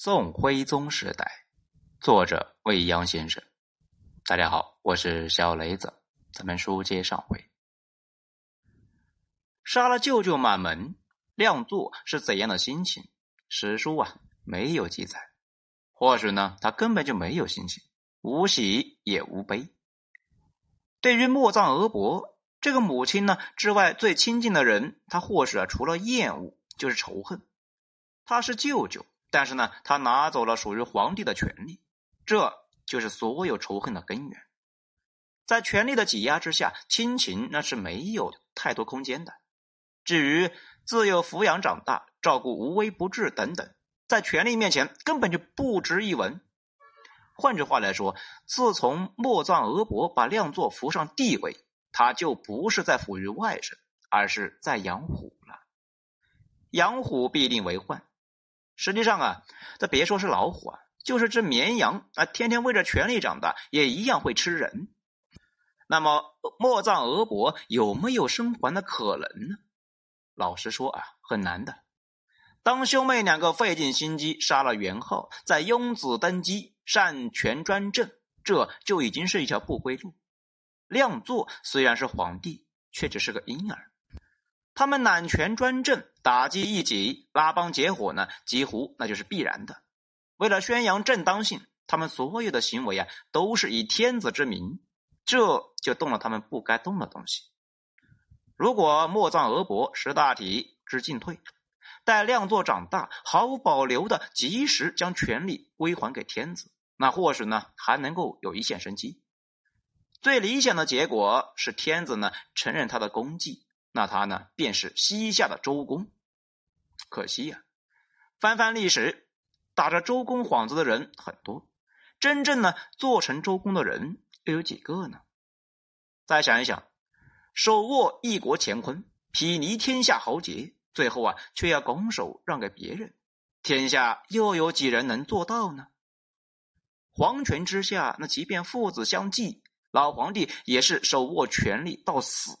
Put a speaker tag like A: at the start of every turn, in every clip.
A: 宋徽宗时代，作者未央先生。大家好，我是小雷子。咱们书接上回，杀了舅舅满门，亮作是怎样的心情？史书啊没有记载，或许呢他根本就没有心情，无喜也无悲。对于莫藏额伯这个母亲呢之外最亲近的人，他或许啊除了厌恶就是仇恨。他是舅舅。但是呢，他拿走了属于皇帝的权利，这就是所有仇恨的根源。在权力的挤压之下，亲情那是没有太多空间的。至于自幼抚养长大、照顾无微不至等等，在权力面前根本就不值一文。换句话来说，自从莫藏额伯把亮作扶上帝位，他就不是在抚育外甥，而是在养虎了。养虎必定为患。实际上啊，这别说是老虎啊，就是只绵羊啊，天天为着权力长大，也一样会吃人。那么莫藏俄伯有没有生还的可能呢？老实说啊，很难的。当兄妹两个费尽心机杀了元昊，在雍子登基，擅权专政，这就已经是一条不归路。亮作虽然是皇帝，却只是个婴儿。他们揽权专政，打击异己，拉帮结伙呢，几乎那就是必然的。为了宣扬正当性，他们所有的行为啊，都是以天子之名，这就动了他们不该动的东西。如果莫藏额伯识大体知进退，待亮作长大，毫无保留的及时将权力归还给天子，那或许呢，还能够有一线生机。最理想的结果是天子呢承认他的功绩。那他呢，便是西夏的周公。可惜呀，翻翻历史，打着周公幌子的人很多，真正呢做成周公的人又有几个呢？再想一想，手握一国乾坤，睥睨天下豪杰，最后啊却要拱手让给别人，天下又有几人能做到呢？皇权之下，那即便父子相继，老皇帝也是手握权力到死。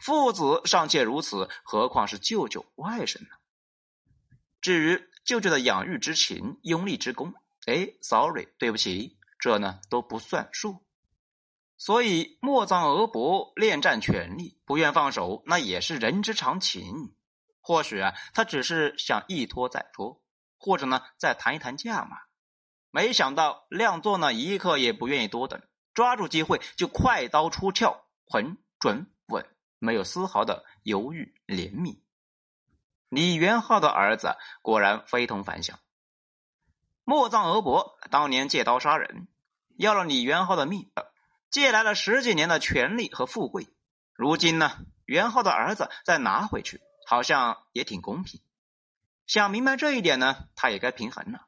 A: 父子尚且如此，何况是舅舅外甥呢？至于舅舅的养育之情、拥立之功，哎，sorry，对不起，这呢都不算数。所以莫藏俄伯恋战权力，不愿放手，那也是人之常情。或许啊，他只是想一拖再拖，或者呢再谈一谈价码。没想到亮作呢一刻也不愿意多等，抓住机会就快刀出鞘，混准稳。没有丝毫的犹豫怜悯，李元昊的儿子果然非同凡响。莫藏额伯当年借刀杀人，要了李元昊的命，借来了十几年的权力和富贵。如今呢，元昊的儿子再拿回去，好像也挺公平。想明白这一点呢，他也该平衡了。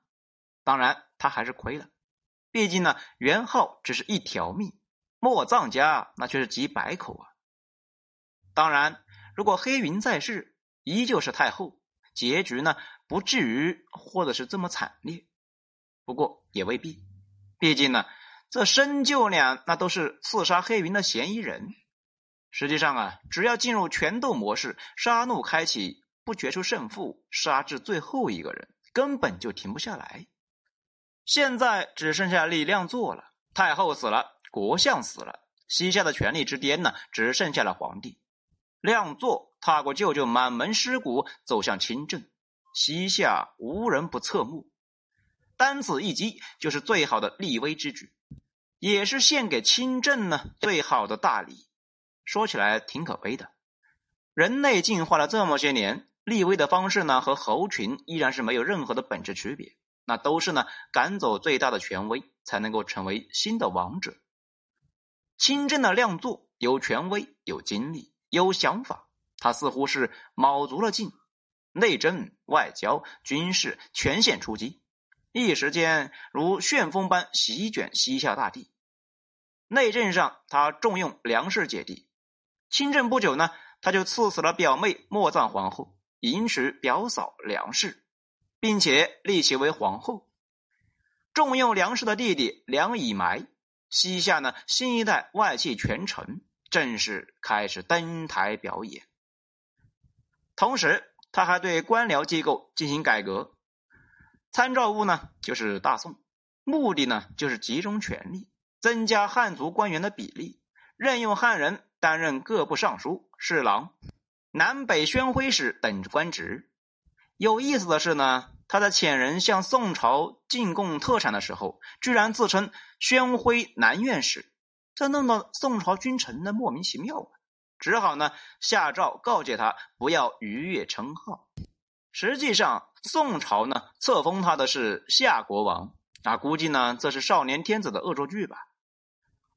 A: 当然，他还是亏了，毕竟呢，元昊只是一条命，莫藏家那却是几百口啊。当然，如果黑云在世，依旧是太后，结局呢不至于或者是这么惨烈。不过也未必，毕竟呢，这生舅俩那都是刺杀黑云的嫌疑人。实际上啊，只要进入权斗模式，杀戮开启，不决出胜负，杀至最后一个人，根本就停不下来。现在只剩下李亮做了，太后死了，国相死了，西夏的权力之巅呢，只剩下了皇帝。亮座踏过舅舅满门尸骨，走向清政，膝下无人不侧目。单此一击，就是最好的立威之举，也是献给亲政呢最好的大礼。说起来挺可悲的，人类进化了这么些年，立威的方式呢和猴群依然是没有任何的本质区别，那都是呢赶走最大的权威，才能够成为新的王者。亲政的亮作有权威，有精力。有想法，他似乎是卯足了劲，内政、外交、军事全线出击，一时间如旋风般席卷西夏大地。内政上，他重用梁氏姐弟；亲政不久呢，他就赐死了表妹莫藏皇后，迎娶表嫂梁氏，并且立其为皇后。重用梁氏的弟弟梁以埋，西夏呢新一代外戚权臣。正式开始登台表演，同时他还对官僚机构进行改革。参照物呢就是大宋，目的呢就是集中权力，增加汉族官员的比例，任用汉人担任各部尚书、侍郎、南北宣徽使等官职。有意思的是呢，他在遣人向宋朝进贡特产的时候，居然自称宣徽南院使，这弄得宋朝君臣呢莫名其妙，只好呢下诏告诫他不要逾越称号。实际上，宋朝呢册封他的是夏国王啊，估计呢这是少年天子的恶作剧吧。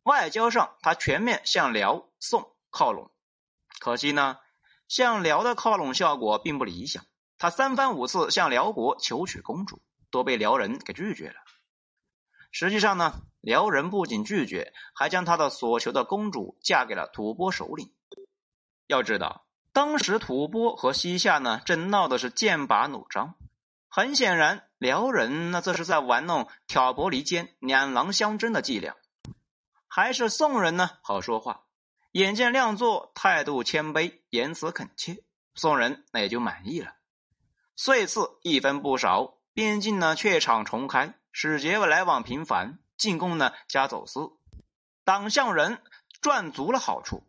A: 外交上，他全面向辽、宋靠拢，可惜呢，向辽的靠拢效果并不理想。他三番五次向辽国求娶公主，都被辽人给拒绝了。实际上呢，辽人不仅拒绝，还将他的所求的公主嫁给了吐蕃首领。要知道，当时吐蕃和西夏呢，正闹的是剑拔弩张。很显然，辽人那这是在玩弄挑拨离间、两狼相争的伎俩。还是宋人呢好说话，眼见亮作态度谦卑、言辞恳切，宋人那也就满意了。岁次一分不少，边境呢榷场重开，使节来往频繁，进贡呢加走私，党项人赚足了好处。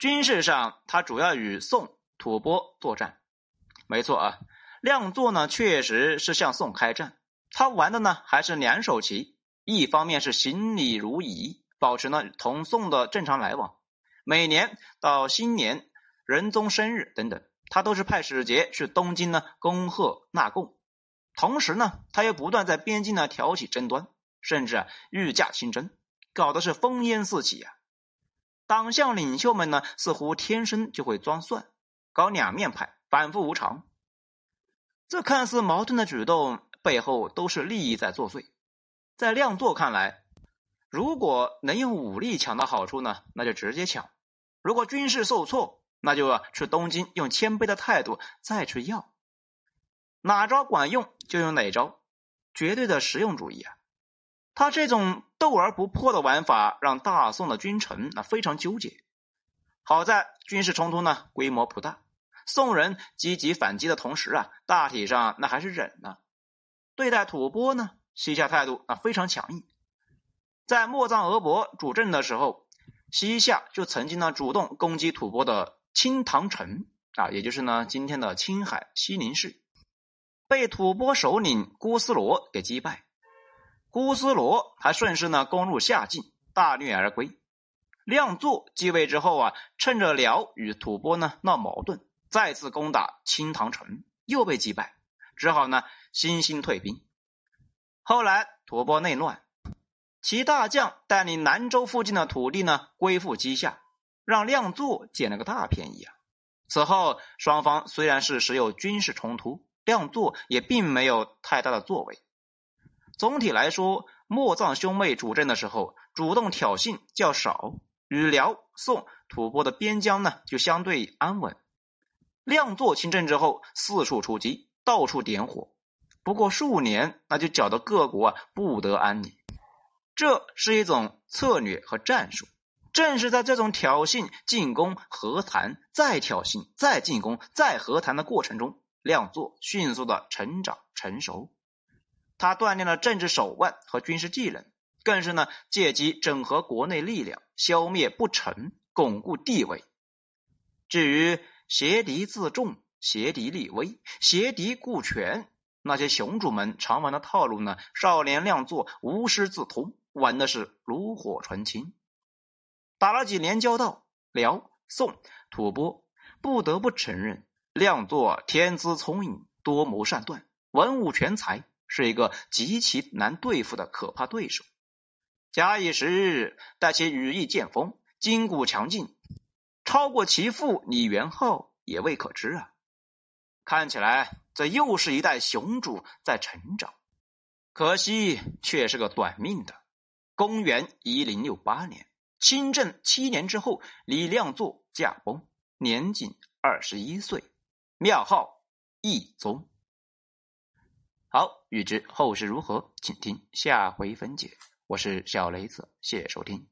A: 军事上，他主要与宋、吐蕃作战。没错啊，亮作呢确实是向宋开战，他玩的呢还是两手棋，一方面是行礼如仪，保持呢同宋的正常来往，每年到新年、仁宗生日等等。他都是派使节去东京呢，恭贺纳贡，同时呢，他又不断在边境呢挑起争端，甚至御驾亲征，搞得是烽烟四起啊。党项领袖们呢，似乎天生就会装蒜，搞两面派，反复无常。这看似矛盾的举动背后，都是利益在作祟。在亮作看来，如果能用武力抢到好处呢，那就直接抢；如果军事受挫，那就去东京，用谦卑的态度再去要，哪招管用就用哪招，绝对的实用主义啊！他这种斗而不破的玩法，让大宋的君臣那非常纠结。好在军事冲突呢规模不大，宋人积极反击的同时啊，大体上那还是忍了。对待吐蕃呢，西夏态度啊非常强硬，在莫藏俄伯主政的时候，西夏就曾经呢主动攻击吐蕃的。青塘城啊，也就是呢今天的青海西宁市，被吐蕃首领姑斯罗给击败。姑斯罗还顺势呢攻入夏境，大虐而归。亮作继位之后啊，趁着辽与吐蕃呢闹矛盾，再次攻打清塘城，又被击败，只好呢悻悻退兵。后来吐蕃内乱，其大将带领南州附近的土地呢归附西夏。让亮作捡了个大便宜啊！此后双方虽然是时有军事冲突，亮作也并没有太大的作为。总体来说，莫藏兄妹主政的时候，主动挑衅较少，与辽、宋、吐蕃的边疆呢就相对安稳。亮作亲政之后，四处出击，到处点火，不过数年，那就搅得各国啊不得安宁。这是一种策略和战术。正是在这种挑衅、进攻、和谈、再挑衅、再进攻、再和谈的过程中，亮作迅速的成长成熟。他锻炼了政治手腕和军事技能，更是呢借机整合国内力量，消灭不臣，巩固地位。至于挟敌自重、挟敌立威、挟敌固权，那些雄主们常玩的套路呢，少年亮作无师自通，玩的是炉火纯青。打了几年交道，辽、宋、吐蕃不得不承认，亮作天资聪颖，多谋善断，文武全才，是一个极其难对付的可怕对手。假以时日，待其羽翼渐丰，筋骨强劲，超过其父李元昊也未可知啊！看起来，这又是一代雄主在成长，可惜却是个短命的。公元一零六八年。亲政七年之后，李亮作驾崩，年仅二十一岁，庙号义宗。好，欲知后事如何，请听下回分解。我是小雷子，谢谢收听。